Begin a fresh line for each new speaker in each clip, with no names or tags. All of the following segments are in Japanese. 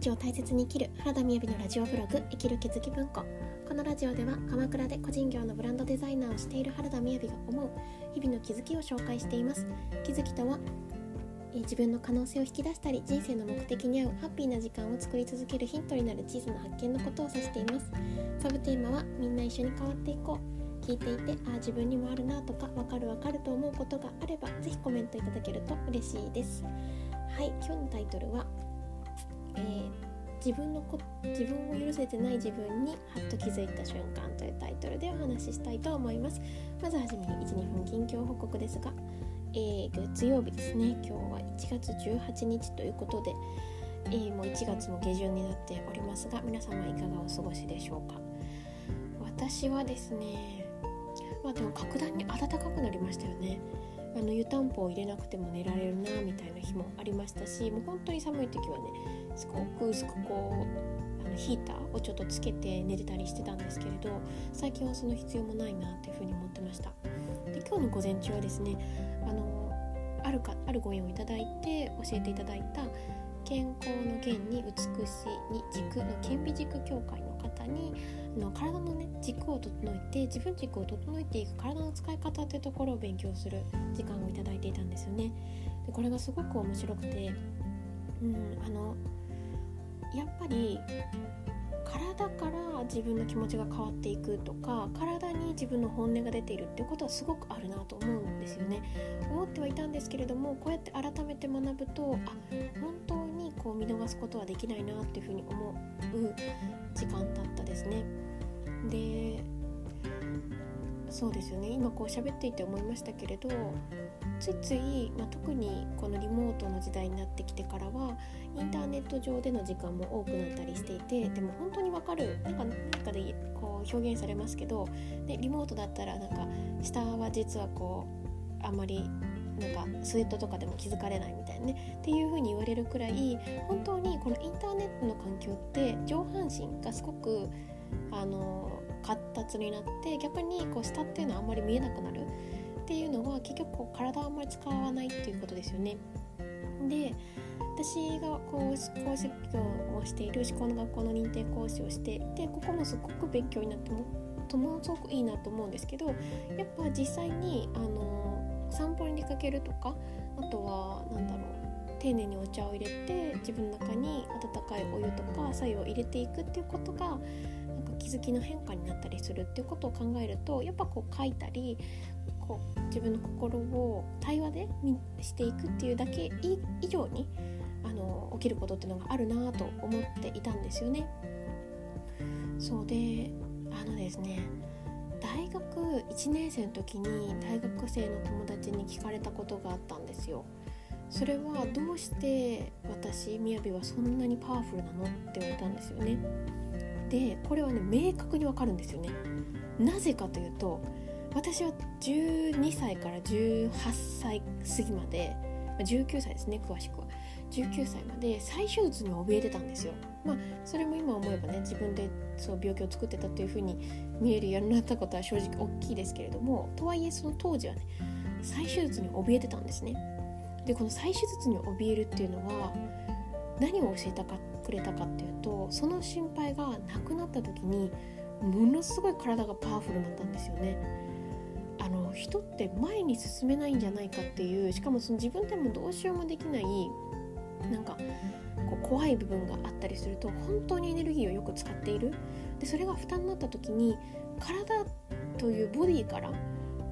日を大切に生きる原田みやびのラジオブログ生きる気づき文庫このラジオでは鎌倉で個人業のブランドデザイナーをしている原田みやびが思う日々の気づきを紹介しています気づきとは自分の可能性を引き出したり人生の目的に合うハッピーな時間を作り続けるヒントになる小さな発見のことを指していますサブテーマはみんな一緒に変わっていこう聞いていてああ自分にもあるなとかわかるわかると思うことがあればぜひコメントいただけると嬉しいですはい今日のタイトルはえー、自分のこ自分を許せてない自分にハッと気づいた瞬間というタイトルでお話ししたいと思います。まずはじめに12分近況報告ですが、えー、月曜日ですね。今日は1月18日ということで、えー、もう1月も下旬になっておりますが皆様いかがお過ごしでしょうか。私はですねまあでも格段に暖かくなりましたよね。あの湯たんぽを入れなくても寝られるなみたいな日もありましたしもう本当に寒い時はねすごく薄くこうあのヒーターをちょっとつけて寝てたりしてたんですけれど最近はその必要もないなっていうふうに思ってました。で今日の午前中はですねあのあるかあるご縁をいただいて教えていただいた健康の源に美しいに軸の顕微軸協会の方にの体のね軸を整えて自分軸を整えていく体の使い方というところを勉強する時間をいただいていたんですよね。でこれがすごく面白くてうんあのやっぱり体から自分の気持ちが変わっていくとか体に自分の本音が出ているっていうことはすごくあるなと思うんですよね。思ってはいたんですけれどもこうやって改めて学ぶとあ本当こう見逃すことはできないなっていうふうに思う時間だったですね。でそうですよね。今こう喋っていて思いましたけれどついつい、まあ、特にこのリモートの時代になってきてからはインターネット上での時間も多くなったりしていてでも本当にわかるなんかなんかでこう表現されますけどでリモートだったらなんか下は実はこうあんまりなんかスウェットとかでも気づかれないみたいなねっていう風に言われるくらい本当にこのインターネットの環境って上半身がすごくあの活発になって逆にこう下っていうのはあんまり見えなくなるっていうのは結局こう体をあんまり使わないっていうことですよね。で私がこう講師業をしている思考の学校の認定講師をしていてここもすごく勉強になってもともすごくいいなと思うんですけどやっぱ実際にあの散歩に出かけるとかあとは何だろう丁寧にお茶を入れて自分の中に温かいお湯とか白湯を入れていくっていうことがなんか気づきの変化になったりするっていうことを考えるとやっぱこう書いたりこう自分の心を対話でしていくっていうだけ以上にあの起きることっていうのがあるなと思っていたんですよね。そうであのですね大学1年生の時に大学生の友達に聞かれたことがあったんですよ。それはどうして私みやびはそんなにパワフルなのって言われたんですよね。でこれはね明確にわかるんですよね。なぜかというと私は12歳から18歳過ぎまで19歳ですね詳しくは19歳まで再手術に怯えてたんですよまあそれも今思えばね自分でそう病気を作ってたっていう風に見えるようになったことは正直大きいですけれどもとはいえその当時はね再手術に怯えてたんですね。でこの再手術に怯えるっていうのは何を教えたかくれたかっていうとその心配がなくなった時にものすごい体がパワフルになったんですよね。あの人って前に進めないんじゃないかっていうしかもその自分でもどうしようもできないなんかこう怖い部分があったりすると本当にエネルギーをよく使っている。でそれが負担になった時に体というボディから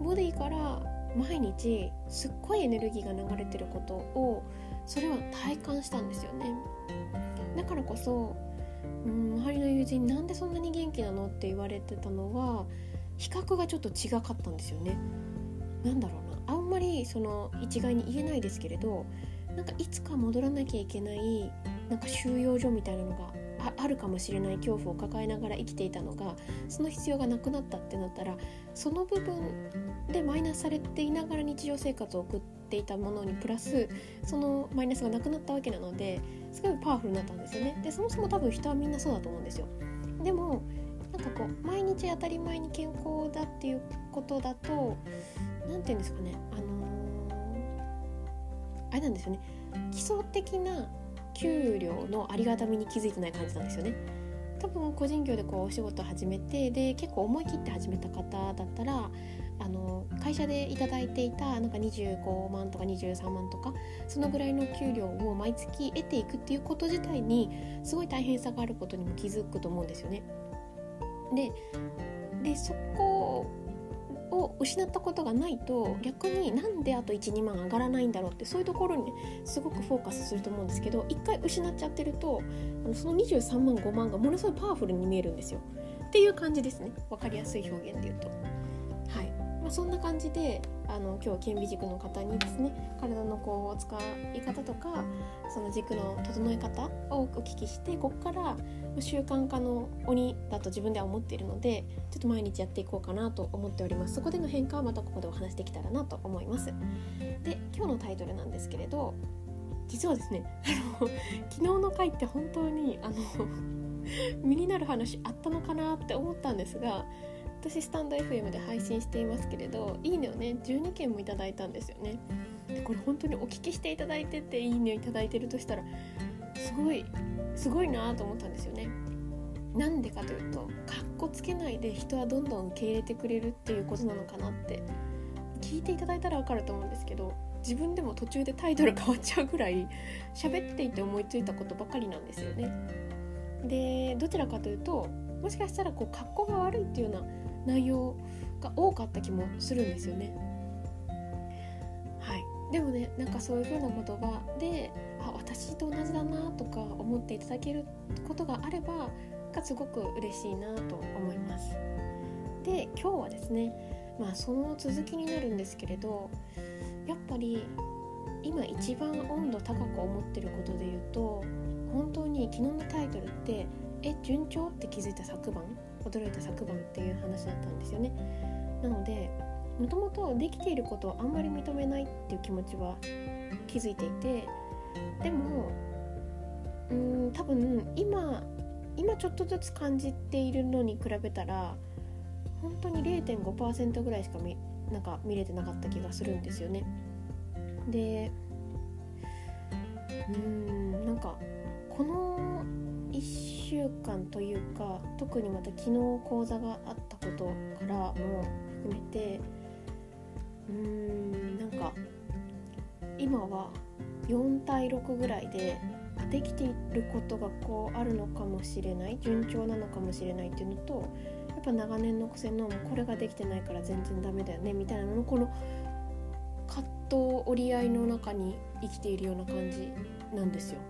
ボディから毎日すっごいエネルギーが流れてることをそれは体感したんですよね。だからこそうん周りの友人なんでそんなに元気なの？って言われてたのは比較がちょっと違かったんですよね。なんだろうな。あんまりその一概に言えないですけれどなんかいつか戻らなきゃいけないなんか収容所みたいなのがあるかもしれない恐怖を抱えながら生きていたのがその必要がなくなったってなったらその部分でマイナスされていながら日常生活を送っていたものにプラスそのマイナスがなくなったわけなのですごいパワフルになったんですよね。でそもそも多分人はみんなそうだと思うんですよ。でもなんかこう毎日当たり前に健康だっていうことだと何て言うんですかねあのー、あれなんですよね。基礎的な給料のありがたみに気づいてない感じなんですよね。多分個人業でこうお仕事始めてで結構思い切って始めた方だったらあの会社で頂いていたなんか25万とか23万とかそのぐらいの給料を毎月得ていくっていうこと自体にすごい大変さがあることにも気づくと思うんですよね。ででそこを失ったことがないと逆になんであと12万上がらないんだろうってそういうところに、すごくフォーカスすると思うんですけど一回失っちゃってるとあのその23万5万がものすごいパワフルに見えるんですよ。っていう感じですね。分かりやすい表現で言うと。はい。まあ、そんな感じであの今日顕微軸の方にですね体のこう使い方とかその軸の整え方をお聞きしてここから習慣化の鬼だと自分では思っているのでちょっと毎日やっていこうかなと思っております。そこでの変化はまたここでお話できたらなと思います。で今日のタイトルなんですけれど実はですねあの昨日の回って本当にあの 身になる話あったのかなって思ったんですが私スタンド FM で配信していますけれどいいねをね。12件もいただいたんですよね。でこれ本当にお聞きしていただいてていいねをいただいてるとしたらすごいすごいなと思ったんですよね。なんでかというとかっこつけないで人はどんどん受け入れてくれるっていうことなのかなって聞いていただいたら分かると思うんですけど自分でも途中でタイトル変わっちゃうぐらい喋っていて思いついたことばかりなんですよね。でどちらかというともしかしたらこう格好が悪いっていうような内容が多かった気もするんですよね。はい、でもねなんかそういう風な言葉であ私と同じだなとか思っていただけることがあればがすごく嬉しいなと思います。で今日はですねまあその続きになるんですけれどやっぱり今一番温度高く思ってることで言うと本当に昨日のタイトルって「え順調?」って気づいた昨晩？驚いた昨晩っていう話だったんですよね。なのでもともとできていることをあんまり認めないっていう気持ちは気づいていてでもうん多分今今ちょっとずつ感じているのに比べたら本当に0.5%ぐらいしか見なんか見れてなかった気がするんですよね。でうんなんかこの1週間というか特にまた昨日講座があったことからも含めてうーんなんか今は4対6ぐらいでできていることがこうあるのかもしれない順調なのかもしれないっていうのとやっぱ長年の癖のこれができてないから全然ダメだよねみたいなののこの葛藤折り合いの中に生きているような感じなんですよ。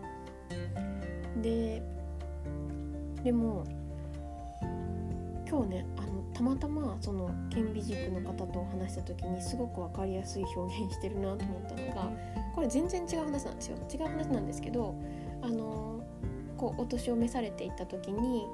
ででも今日ねあのたまたまその顕微軸の方と話した時にすごく分かりやすい表現してるなと思ったのがこれ全然違う話なんですよ。違う話なんですけどあのこうお年を召されていった時に、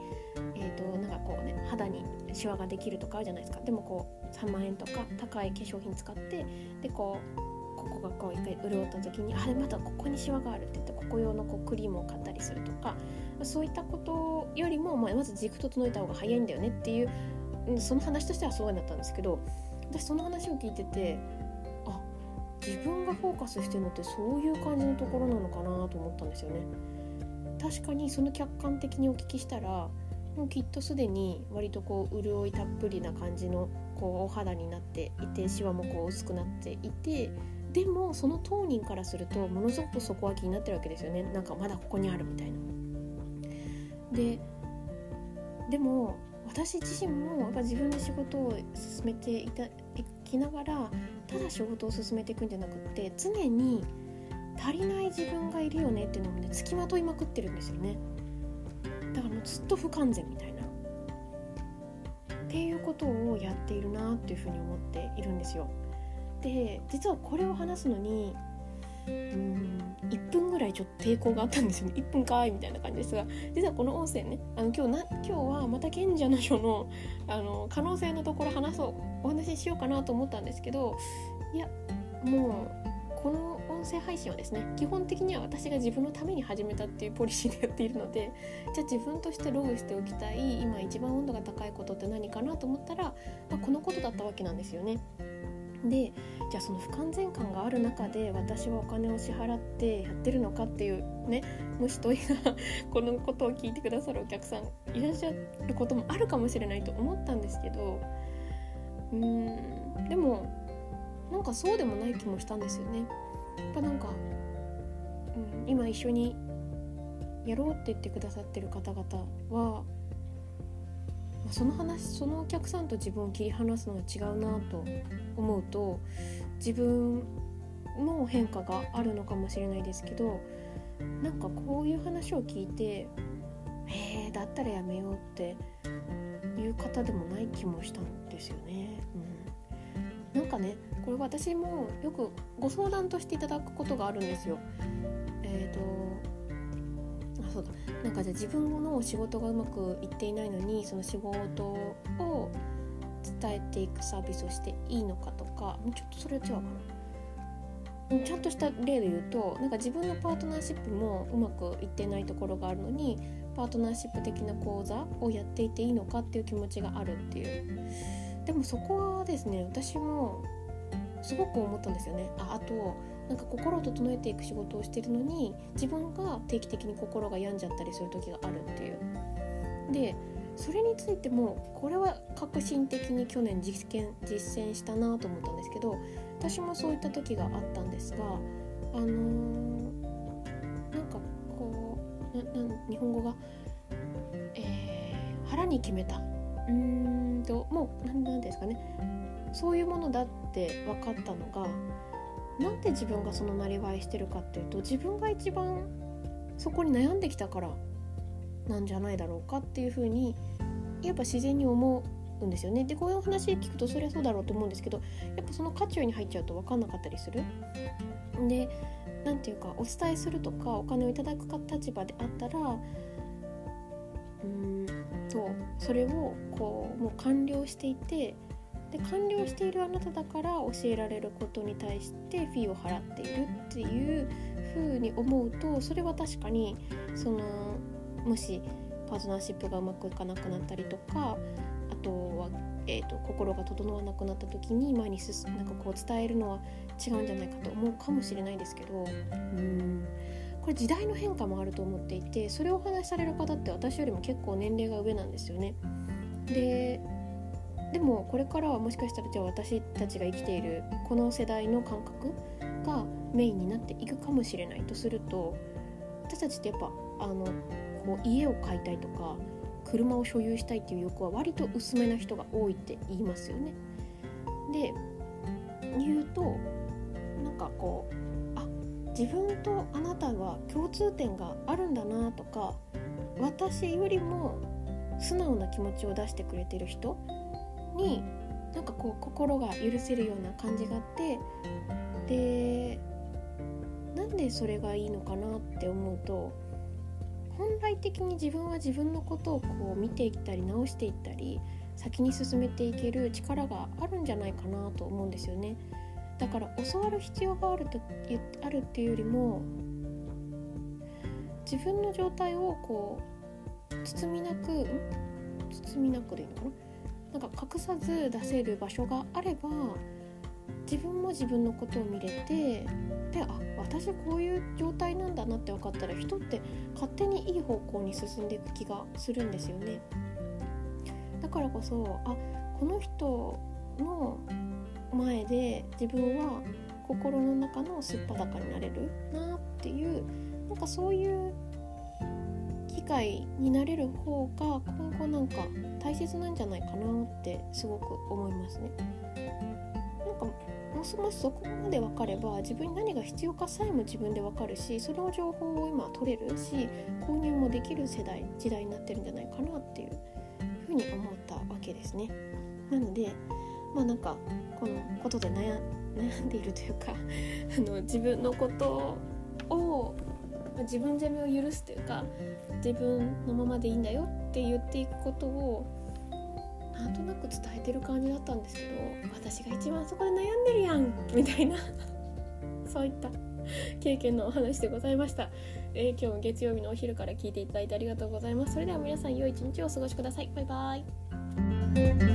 えーと、なんかこうね肌にシワができるとかあるじゃないですか。でもこう3万円とか高い化粧品使ってでこうここがこう一回潤った時にあれまたここにシワがあるって言ってここ用のこうクリームを買ったりするとかそういったことよりも、まあ、まず軸整えた方が早いんだよねっていうその話としてはそうなったんですけど私その話を聞いててあ自分がフォーカスしてるのってそういう感じのところなのかなと思ったんですよね。確かにその客観的にお聞きしたらもうきっとすでに割とこう潤いたっぷりな感じのこうお肌になっていてシワもこう薄くなっていてでもその当人からするとものすごく底は気になってるわけですよねなんかまだここにあるみたいな。ででも私自身もやっぱ自分で仕事を進めていたいきながらただ仕事を進めていくんじゃなくって常に足りない自分がいるよねっていうのもねつきまといまくってるんですよね。だからもうずっと不完全みたいな。っていうことをやっているなっていうふうに思っているんですよ。で実はこれを話すのにうん1分ぐらいちょっと抵抗があったんですよね 1分かいみたいな感じですが実はこの音声ねあの今日な今日はまた賢者の書のあの可能性のところ話そうお話ししようかなと思ったんですけどいやもうこの音声配信はですね基本的には私が自分のために始めたっていうポリシーでやっているのでじゃあ自分としてログしておきたい今一番温度が高いことって何かなと思ったら、まあ、このことだったわけなんですよね。でじゃあその不完全感がある中で私はお金を支払ってやってるのかっていうねもし問いが このことを聞いてくださるお客さんいらっしゃることもあるかもしれないと思ったんですけどうーんでもなんかそうでもない気もしたんですよね。やっぱなんか、うん、今一緒にやろうって言ってくださってる方々はその話そのお客さんと自分を切り離すのは違うなと思うと自分の変化があるのかもしれないですけどなんかこういう話を聞いて「えー、だったらやめよう」っていう方でもない気もしたんですよね。うん、なんかねこれ私もよくご相談としていただくことがあるんですよ。えっ、ー、とそうだ。なんかじゃあ自分の仕事がうまくいっていないのにその仕事を伝えていくサービスをしていいのかとかちょっとそれは違うかな。ちゃんとした例で言うとなんか自分のパートナーシップもうまくいってないところがあるのにパートナーシップ的な講座をやっていていいのかっていう気持ちがあるっていう。でもそこはですね私もすごく思ったんですよね。ああとなんか心を整えていく仕事をしてるのに自分が定期的に心が病んじゃったりする時があるっていう。でそれについてもこれは革新的に去年実験実践したなと思ったんですけど私もそういった時があったんですがあのー、なんかこうなな日本語が、えー、腹に決めたうーんともう何ですかねそういうものだって分かったのがなんで自分がそのなりわいしてるかっていうと自分が一番そこに悩んできたからなんじゃないだろうかっていうふうにやっぱ自然に思うんですよね。でこういう話聞くとそりゃそうだろうと思うんですけどやっぱその渦中に入っちゃうと分かんなかったりする。で何て言うかお伝えするとかお金をいただく立場であったらうんとそれをこうもう完了していてで完了しているあなただから教えられることに対してフィーを払っているっていう風に思うとそれは確かにそのもしパートナーシップがうまくいかなくなったりとかあとは、えーと、心が整わなくなった時に前に進なんかこう伝えるのは違うんじゃないかと思うかもしれないですけどうんこれ時代の変化もあると思っていてそれをお話しされる方って私よりも結構年齢が上なんですよね。ででもこれからはもしかしたらじゃあ私たちが生きているこの世代の感覚がメインになっていくかもしれないとすると私たちってやっぱあのこう家を買いたいとか車を所有したいっていう欲は割と薄めな人が多いって言いますよね。で言うとなんかこうあ自分とあなたは共通点があるんだなとか私よりも素直な気持ちを出してくれてる人になんかこう心が許せるような感じがあってでなんでそれがいいのかなって思うと本来的に自分は自分のことをこう見ていったり直していったり先に進めていける力があるんじゃないかなと思うんですよね。だから教わる必要があるとあるっていうよりも自分の状態をこう包みなく包みなくでいいのかな？なんか隠さず出せる場所があれば自分も自分のことを見れてであ私こういう状態なんだなって分かったら人って勝手にいい方向に進んでいく気がするんですよね。だからこそあこの人の前で自分は心の中のすっぱだかになれるなっていうなんかそういう会になれる方が今後なんか大切なんじゃないかなってすごく思いますね。なんかもしもしそこまで分かれば自分に何が必要かさえも自分で分かるしその情報を今取れるし購入もできる世代時代になってるんじゃないかなっていうふうに思ったわけですね。なのでまあなんかこのことで悩んでいるというか あの自分のことをま自分責めを許すというか自分のままでいいんだよって言っていくことをなんとなく伝えてる感じだったんですけど私が一番そこで悩んでるやんみたいな そういった経験のお話でございました、えー、今日も月曜日のお昼から聞いていただいてありがとうございます。それでは皆さん良い一日をお過ごしください。バイバイ。